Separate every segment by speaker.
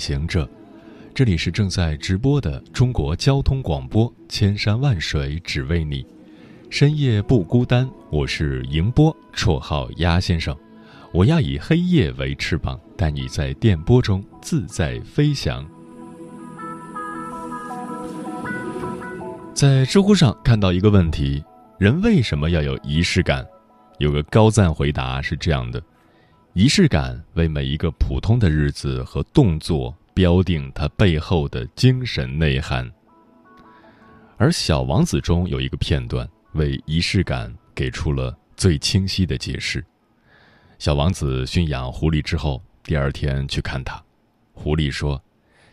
Speaker 1: 行者，这里是正在直播的中国交通广播，千山万水只为你，深夜不孤单。我是迎波，绰号鸭先生。我要以黑夜为翅膀，带你在电波中自在飞翔。在知乎上看到一个问题：人为什么要有仪式感？有个高赞回答是这样的。仪式感为每一个普通的日子和动作标定它背后的精神内涵。而《小王子》中有一个片段为仪式感给出了最清晰的解释。小王子驯养狐狸之后，第二天去看它，狐狸说：“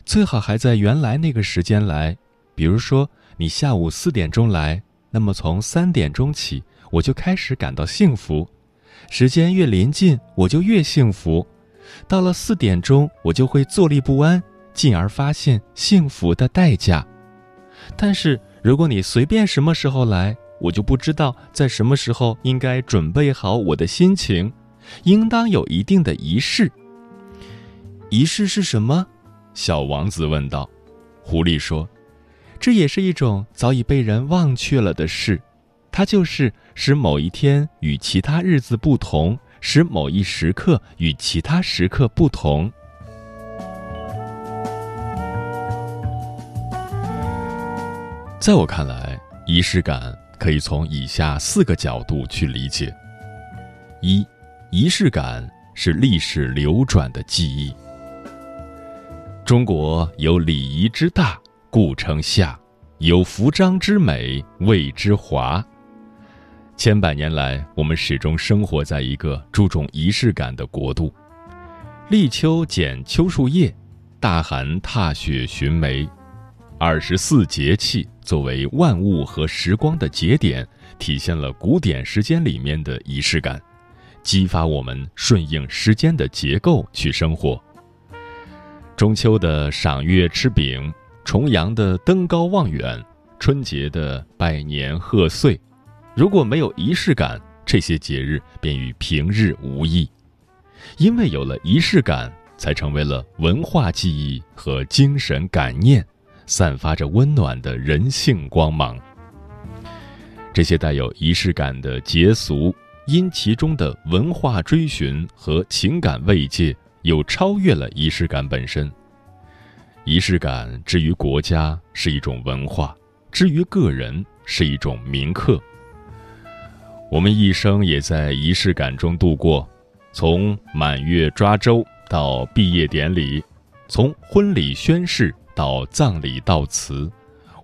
Speaker 1: 最好还在原来那个时间来，比如说你下午四点钟来，那么从三点钟起，我就开始感到幸福。”时间越临近，我就越幸福。到了四点钟，我就会坐立不安，进而发现幸福的代价。但是，如果你随便什么时候来，我就不知道在什么时候应该准备好我的心情，应当有一定的仪式。仪式是什么？小王子问道。狐狸说：“这也是一种早已被人忘却了的事。”它就是使某一天与其他日子不同，使某一时刻与其他时刻不同。在我看来，仪式感可以从以下四个角度去理解：一，仪式感是历史流转的记忆。中国有礼仪之大，故称夏；有服装之美，谓之华。千百年来，我们始终生活在一个注重仪式感的国度。立秋剪秋树叶，大寒踏雪寻梅，二十四节气作为万物和时光的节点，体现了古典时间里面的仪式感，激发我们顺应时间的结构去生活。中秋的赏月吃饼，重阳的登高望远，春节的拜年贺岁。如果没有仪式感，这些节日便与平日无异。因为有了仪式感，才成为了文化记忆和精神感念，散发着温暖的人性光芒。这些带有仪式感的节俗，因其中的文化追寻和情感慰藉，又超越了仪式感本身。仪式感之于国家是一种文化，之于个人是一种铭刻。我们一生也在仪式感中度过，从满月抓周到毕业典礼，从婚礼宣誓到葬礼悼词，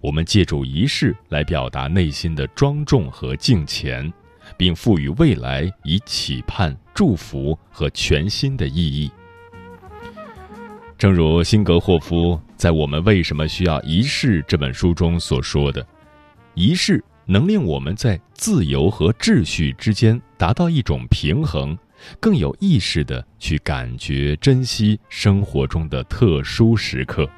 Speaker 1: 我们借助仪式来表达内心的庄重和敬虔，并赋予未来以期盼、祝福和全新的意义。正如辛格霍夫在《我们为什么需要仪式》这本书中所说的，仪式。能令我们在自由和秩序之间达到一种平衡，更有意识的去感觉、珍惜生活中的特殊时刻。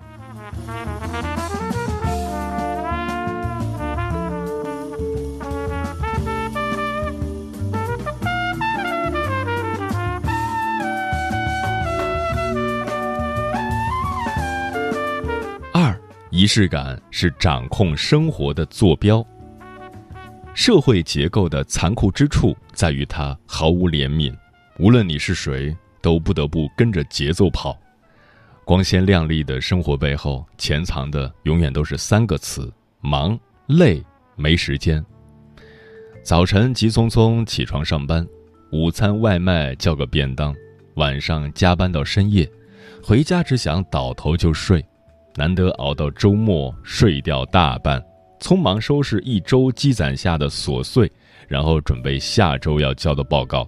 Speaker 1: 二，仪式感是掌控生活的坐标。社会结构的残酷之处在于它毫无怜悯，无论你是谁，都不得不跟着节奏跑。光鲜亮丽的生活背后，潜藏的永远都是三个词：忙、累、没时间。早晨急匆匆起床上班，午餐外卖叫个便当，晚上加班到深夜，回家只想倒头就睡，难得熬到周末睡掉大半。匆忙收拾一周积攒下的琐碎，然后准备下周要交的报告。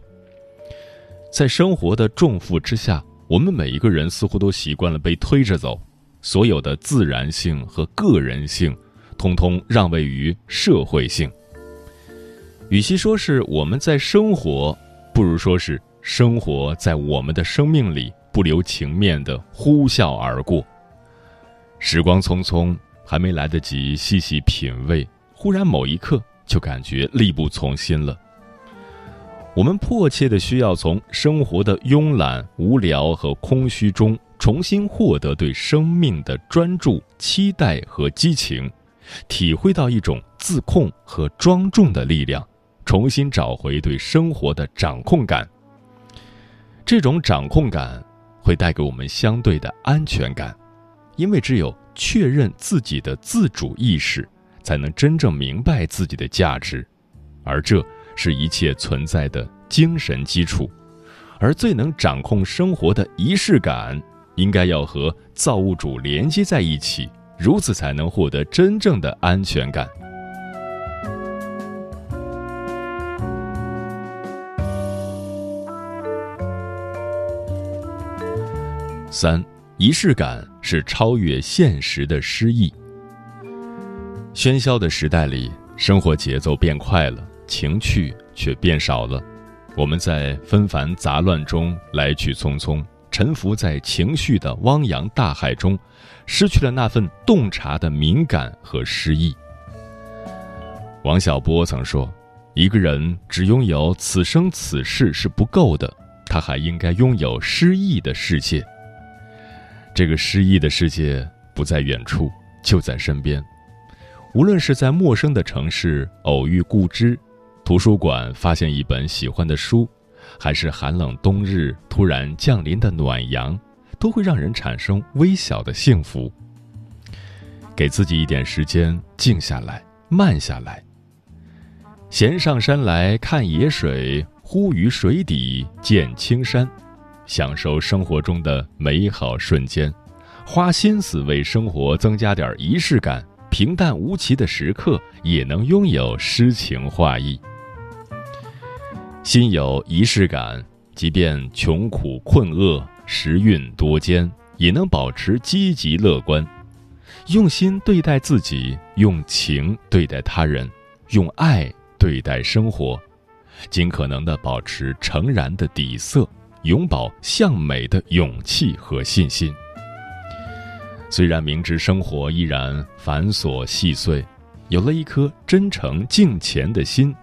Speaker 1: 在生活的重负之下，我们每一个人似乎都习惯了被推着走，所有的自然性和个人性，通通让位于社会性。与其说是我们在生活，不如说是生活在我们的生命里不留情面的呼啸而过。时光匆匆，还没来得及细细品味，忽然某一刻就感觉力不从心了。我们迫切的需要从生活的慵懒、无聊和空虚中重新获得对生命的专注、期待和激情，体会到一种自控和庄重的力量，重新找回对生活的掌控感。这种掌控感会带给我们相对的安全感，因为只有确认自己的自主意识，才能真正明白自己的价值，而这。是一切存在的精神基础，而最能掌控生活的仪式感，应该要和造物主连接在一起，如此才能获得真正的安全感。三，仪式感是超越现实的诗意。喧嚣的时代里，生活节奏变快了。情趣却变少了，我们在纷繁杂乱中来去匆匆，沉浮在情绪的汪洋大海中，失去了那份洞察的敏感和诗意。王小波曾说：“一个人只拥有此生此世是不够的，他还应该拥有诗意的世界。这个诗意的世界不在远处，就在身边。无论是在陌生的城市偶遇故知。”图书馆发现一本喜欢的书，还是寒冷冬日突然降临的暖阳，都会让人产生微小的幸福。给自己一点时间，静下来，慢下来。闲上山来看野水，忽于水底见青山，享受生活中的美好瞬间，花心思为生活增加点仪式感，平淡无奇的时刻也能拥有诗情画意。心有仪式感，即便穷苦困厄、时运多艰，也能保持积极乐观，用心对待自己，用情对待他人，用爱对待生活，尽可能的保持诚然的底色，永葆向美的勇气和信心。虽然明知生活依然繁琐细碎，有了一颗真诚敬虔的心。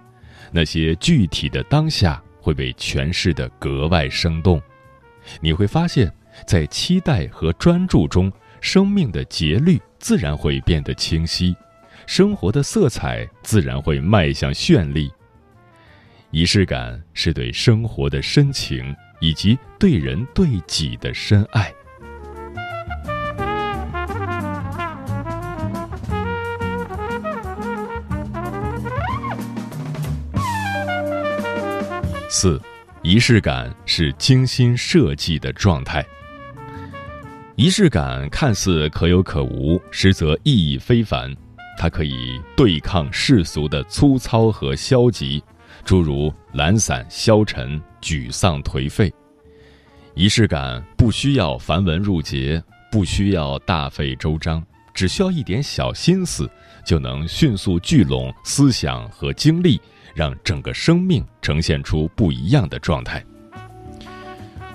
Speaker 1: 那些具体的当下会被诠释得格外生动，你会发现，在期待和专注中，生命的节律自然会变得清晰，生活的色彩自然会迈向绚丽。仪式感是对生活的深情，以及对人对己的深爱。四，仪式感是精心设计的状态。仪式感看似可有可无，实则意义非凡。它可以对抗世俗的粗糙和消极，诸如懒散、消沉、沮丧、颓废。仪式感不需要繁文缛节，不需要大费周章，只需要一点小心思，就能迅速聚拢思想和精力。让整个生命呈现出不一样的状态。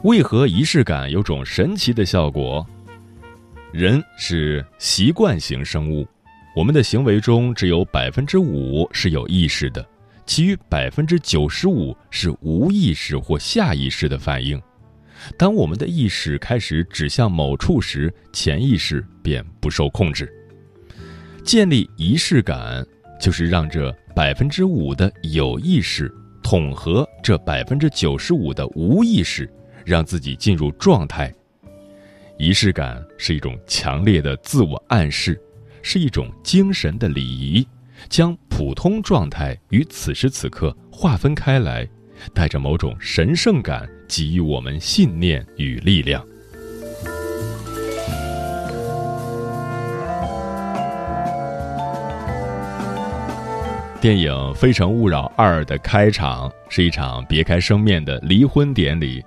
Speaker 1: 为何仪式感有种神奇的效果？人是习惯型生物，我们的行为中只有百分之五是有意识的，其余百分之九十五是无意识或下意识的反应。当我们的意识开始指向某处时，潜意识便不受控制。建立仪式感，就是让这。百分之五的有意识统合这百分之九十五的无意识，让自己进入状态。仪式感是一种强烈的自我暗示，是一种精神的礼仪，将普通状态与此时此刻划分开来，带着某种神圣感，给予我们信念与力量。电影《非诚勿扰二》的开场是一场别开生面的离婚典礼，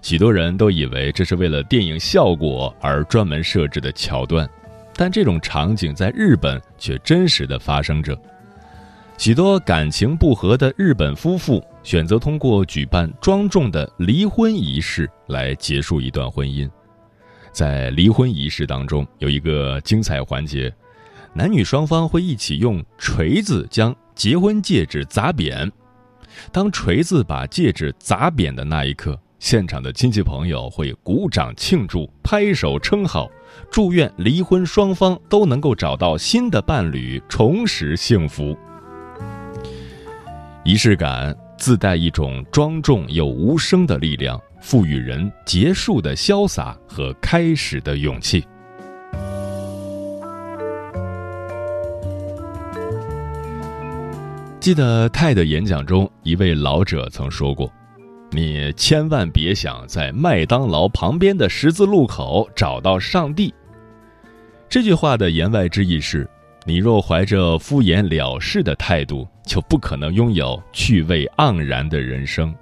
Speaker 1: 许多人都以为这是为了电影效果而专门设置的桥段，但这种场景在日本却真实的发生着。许多感情不和的日本夫妇选择通过举办庄重的离婚仪式来结束一段婚姻。在离婚仪式当中，有一个精彩环节，男女双方会一起用锤子将。结婚戒指砸扁，当锤子把戒指砸扁的那一刻，现场的亲戚朋友会鼓掌庆祝、拍手称好，祝愿离婚双方都能够找到新的伴侣，重拾幸福。仪式感自带一种庄重又无声的力量，赋予人结束的潇洒和开始的勇气。记得泰的演讲中，一位老者曾说过：“你千万别想在麦当劳旁边的十字路口找到上帝。”这句话的言外之意是，你若怀着敷衍了事的态度，就不可能拥有趣味盎然的人生。《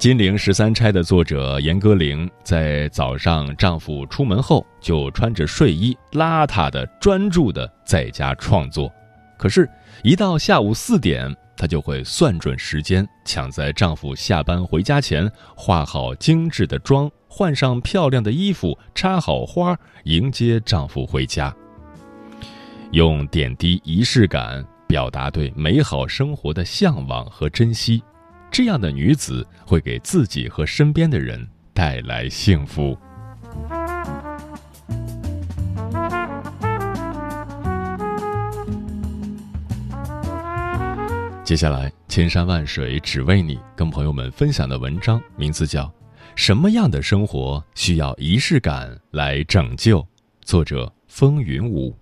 Speaker 1: 金陵十三钗》的作者严歌苓在早上丈夫出门后，就穿着睡衣，邋遢的专注的在家创作。可是，一到下午四点，她就会算准时间，抢在丈夫下班回家前，化好精致的妆，换上漂亮的衣服，插好花，迎接丈夫回家。用点滴仪式感表达对美好生活的向往和珍惜，这样的女子会给自己和身边的人带来幸福。接下来，千山万水只为你，跟朋友们分享的文章名字叫《什么样的生活需要仪式感来拯救》，作者风云舞。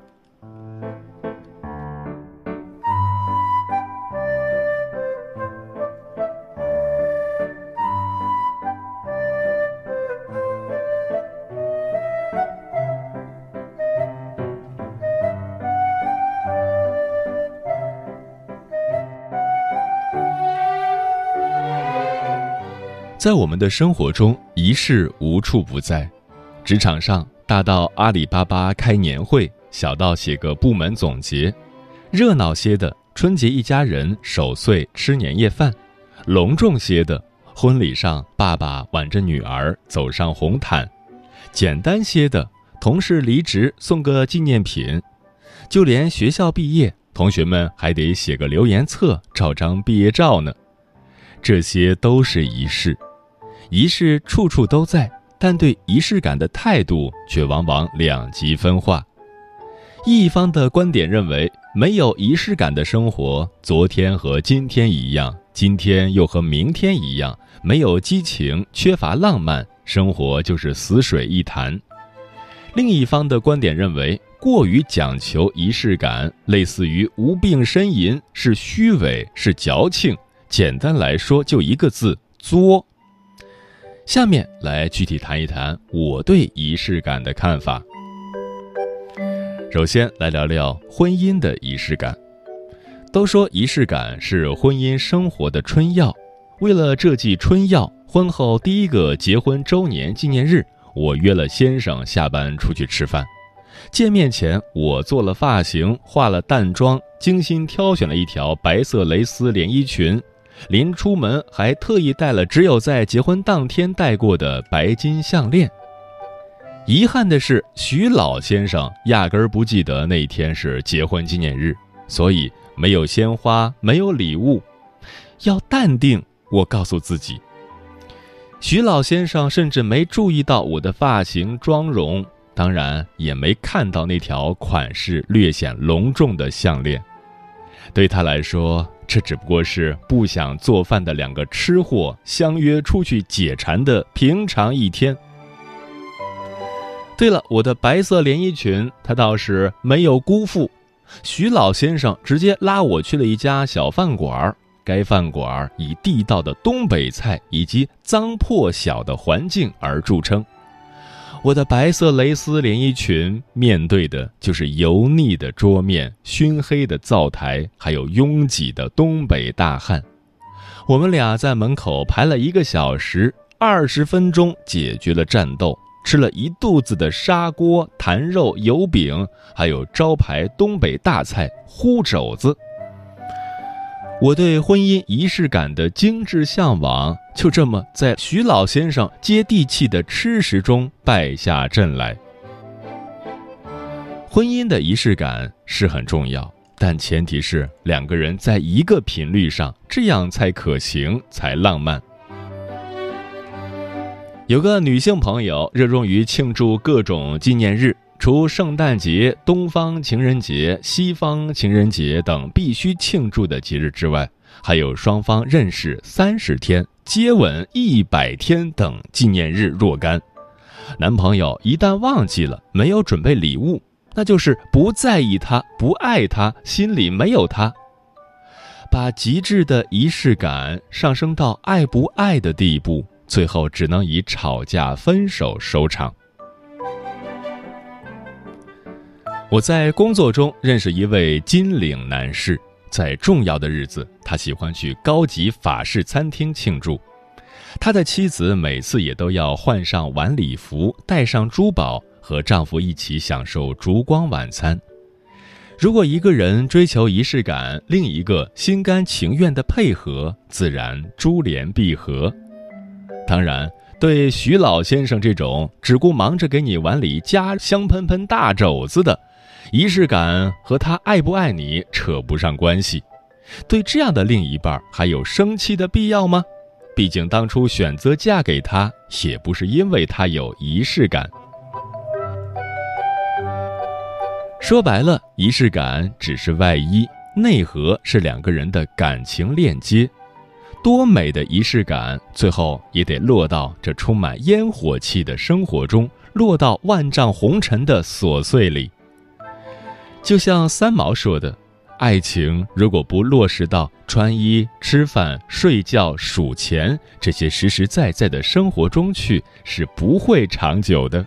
Speaker 1: 在我们的生活中，仪式无处不在。职场上，大到阿里巴巴开年会，小到写个部门总结；热闹些的，春节一家人守岁吃年夜饭；隆重些的，婚礼上爸爸挽着女儿走上红毯；简单些的，同事离职送个纪念品；就连学校毕业，同学们还得写个留言册、照张毕业照呢。这些都是仪式。仪式处处都在，但对仪式感的态度却往往两极分化。一方的观点认为，没有仪式感的生活，昨天和今天一样，今天又和明天一样，没有激情，缺乏浪漫，生活就是死水一潭。另一方的观点认为，过于讲求仪式感，类似于无病呻吟，是虚伪，是矫情。简单来说，就一个字：作。下面来具体谈一谈我对仪式感的看法。首先来聊聊婚姻的仪式感。都说仪式感是婚姻生活的春药，为了这剂春药，婚后第一个结婚周年纪念日，我约了先生下班出去吃饭。见面前，我做了发型，化了淡妆，精心挑选了一条白色蕾丝连衣裙。临出门还特意带了只有在结婚当天戴过的白金项链。遗憾的是，徐老先生压根儿不记得那天是结婚纪念日，所以没有鲜花，没有礼物。要淡定，我告诉自己。徐老先生甚至没注意到我的发型、妆容，当然也没看到那条款式略显隆重的项链。对他来说，这只不过是不想做饭的两个吃货相约出去解馋的平常一天。对了，我的白色连衣裙，他倒是没有辜负。徐老先生直接拉我去了一家小饭馆该饭馆以地道的东北菜以及脏破小的环境而著称。我的白色蕾丝连衣裙面对的就是油腻的桌面、熏黑的灶台，还有拥挤的东北大汉。我们俩在门口排了一个小时，二十分钟解决了战斗，吃了一肚子的砂锅、坛肉、油饼，还有招牌东北大菜烀肘子。我对婚姻仪式感的精致向往，就这么在徐老先生接地气的吃食中败下阵来。婚姻的仪式感是很重要，但前提是两个人在一个频率上，这样才可行，才浪漫。有个女性朋友热衷于庆祝各种纪念日。除圣诞节、东方情人节、西方情人节等必须庆祝的节日之外，还有双方认识三十天、接吻一百天等纪念日若干。男朋友一旦忘记了，没有准备礼物，那就是不在意他、不爱他、心里没有他。把极致的仪式感上升到爱不爱的地步，最后只能以吵架、分手收场。我在工作中认识一位金领男士，在重要的日子，他喜欢去高级法式餐厅庆祝。他的妻子每次也都要换上晚礼服，戴上珠宝，和丈夫一起享受烛光晚餐。如果一个人追求仪式感，另一个心甘情愿的配合，自然珠联璧合。当然，对徐老先生这种只顾忙着给你碗里加香喷喷大肘子的，仪式感和他爱不爱你扯不上关系，对这样的另一半还有生气的必要吗？毕竟当初选择嫁给他也不是因为他有仪式感。说白了，仪式感只是外衣，内核是两个人的感情链接。多美的仪式感，最后也得落到这充满烟火气的生活中，落到万丈红尘的琐碎里。就像三毛说的：“爱情如果不落实到穿衣、吃饭、睡觉、数钱这些实实在在的生活中去，是不会长久的。”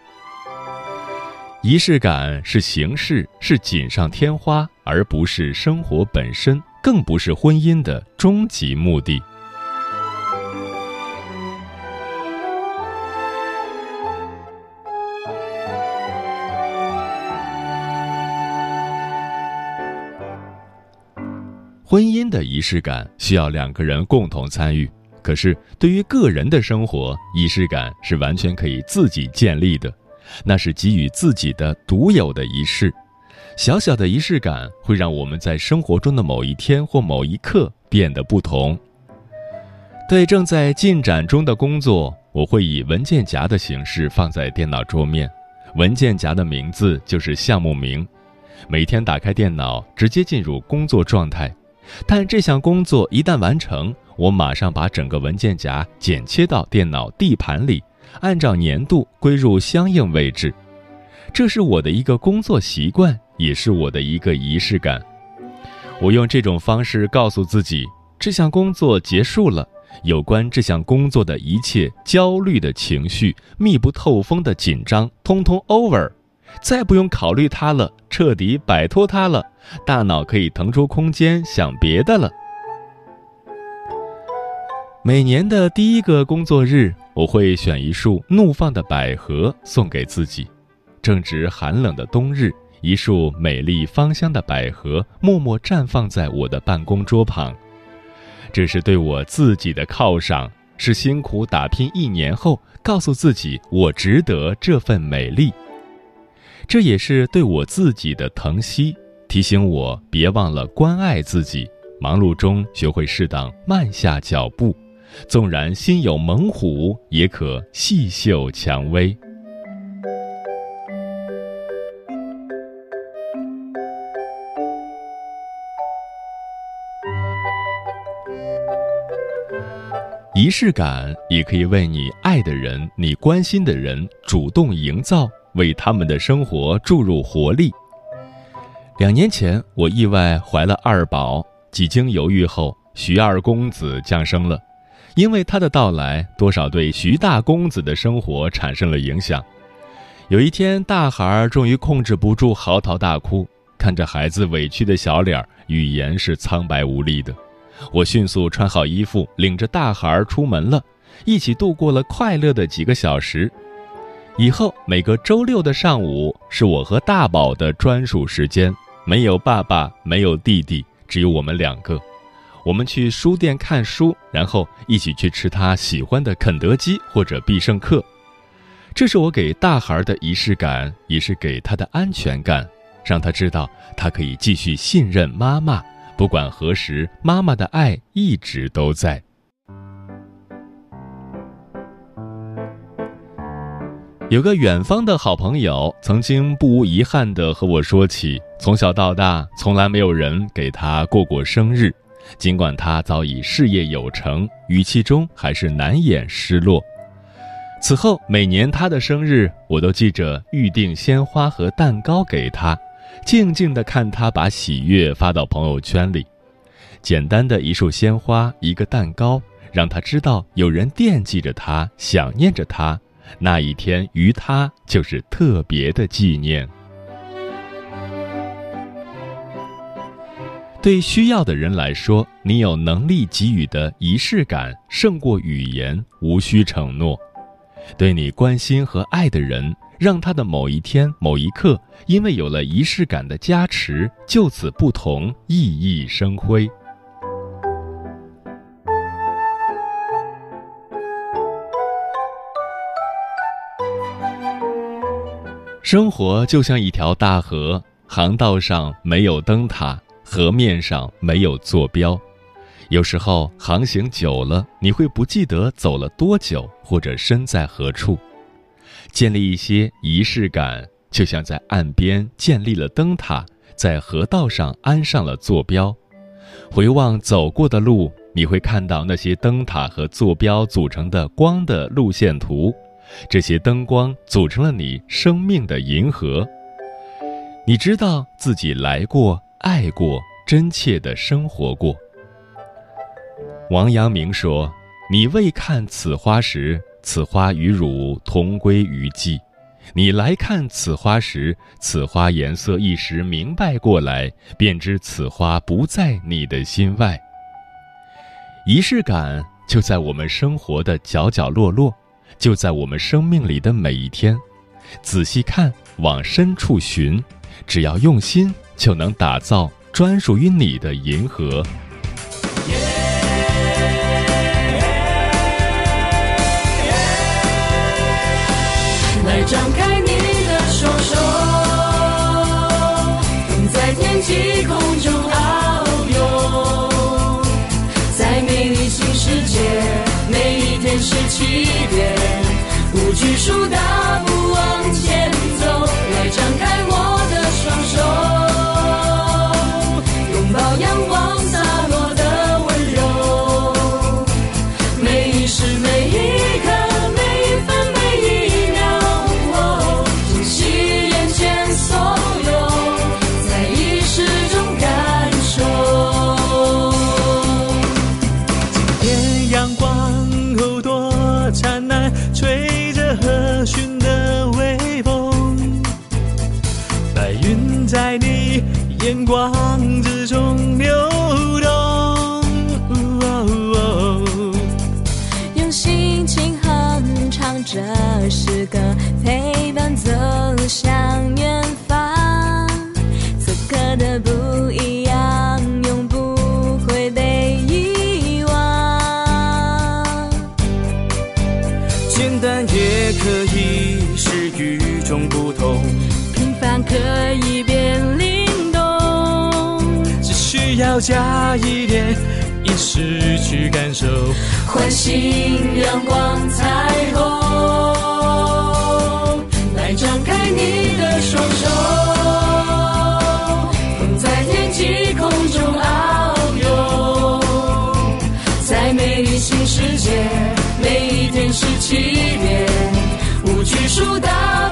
Speaker 1: 仪式感是形式，是锦上添花，而不是生活本身，更不是婚姻的终极目的。婚姻的仪式感需要两个人共同参与，可是对于个人的生活，仪式感是完全可以自己建立的，那是给予自己的独有的仪式。小小的仪式感会让我们在生活中的某一天或某一刻变得不同。对正在进展中的工作，我会以文件夹的形式放在电脑桌面，文件夹的名字就是项目名。每天打开电脑，直接进入工作状态。但这项工作一旦完成，我马上把整个文件夹剪切到电脑 D 盘里，按照年度归入相应位置。这是我的一个工作习惯，也是我的一个仪式感。我用这种方式告诉自己，这项工作结束了，有关这项工作的一切焦虑的情绪、密不透风的紧张，通通 over。再不用考虑它了，彻底摆脱它了，大脑可以腾出空间想别的了。每年的第一个工作日，我会选一束怒放的百合送给自己。正值寒冷的冬日，一束美丽芳香的百合默默绽放在我的办公桌旁，这是对我自己的犒赏，是辛苦打拼一年后告诉自己我值得这份美丽。这也是对我自己的疼惜，提醒我别忘了关爱自己。忙碌中学会适当慢下脚步，纵然心有猛虎，也可细嗅蔷薇。仪式感也可以为你爱的人、你关心的人主动营造。为他们的生活注入活力。两年前，我意外怀了二宝，几经犹豫后，徐二公子降生了。因为他的到来，多少对徐大公子的生活产生了影响。有一天，大孩儿终于控制不住嚎啕大哭，看着孩子委屈的小脸，语言是苍白无力的。我迅速穿好衣服，领着大孩儿出门了，一起度过了快乐的几个小时。以后每个周六的上午是我和大宝的专属时间，没有爸爸，没有弟弟，只有我们两个。我们去书店看书，然后一起去吃他喜欢的肯德基或者必胜客。这是我给大孩的仪式感，也是给他的安全感，让他知道他可以继续信任妈妈。不管何时，妈妈的爱一直都在。有个远方的好朋友，曾经不无遗憾地和我说起，从小到大，从来没有人给他过过生日。尽管他早已事业有成，语气中还是难掩失落。此后，每年他的生日，我都记着预定鲜花和蛋糕给他。静静地看他把喜悦发到朋友圈里，简单的一束鲜花，一个蛋糕，让他知道有人惦记着他，想念着他。那一天于他就是特别的纪念。对需要的人来说，你有能力给予的仪式感胜过语言，无需承诺。对你关心和爱的人。让他的某一天、某一刻，因为有了仪式感的加持，就此不同，熠熠生辉。生活就像一条大河，航道上没有灯塔，河面上没有坐标。有时候航行久了，你会不记得走了多久，或者身在何处。建立一些仪式感，就像在岸边建立了灯塔，在河道上安上了坐标。回望走过的路，你会看到那些灯塔和坐标组成的光的路线图。这些灯光组成了你生命的银河。你知道自己来过、爱过、真切的生活过。王阳明说：“你未看此花时。”此花与汝同归于尽。你来看此花时，此花颜色一时明白过来，便知此花不在你的心外。仪式感就在我们生活的角角落落，就在我们生命里的每一天。仔细看，往深处寻，只要用心，就能打造专属于你的银河。
Speaker 2: 来张开你的双手，在天际空中遨游，在美丽新世界，每一天是起点，
Speaker 3: 一点仪式去感受，
Speaker 2: 唤醒阳光彩虹，来张开你的双手，风在天际空中遨游，在美丽新世界，每一天是起点，无拘束大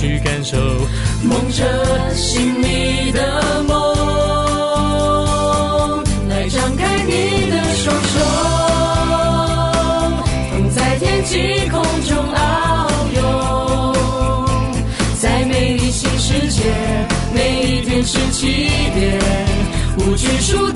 Speaker 3: 去感受，
Speaker 2: 梦着心里的梦，来张开你的双手，风在天际空中遨游，在美丽新世界，每一天是起点，无拘束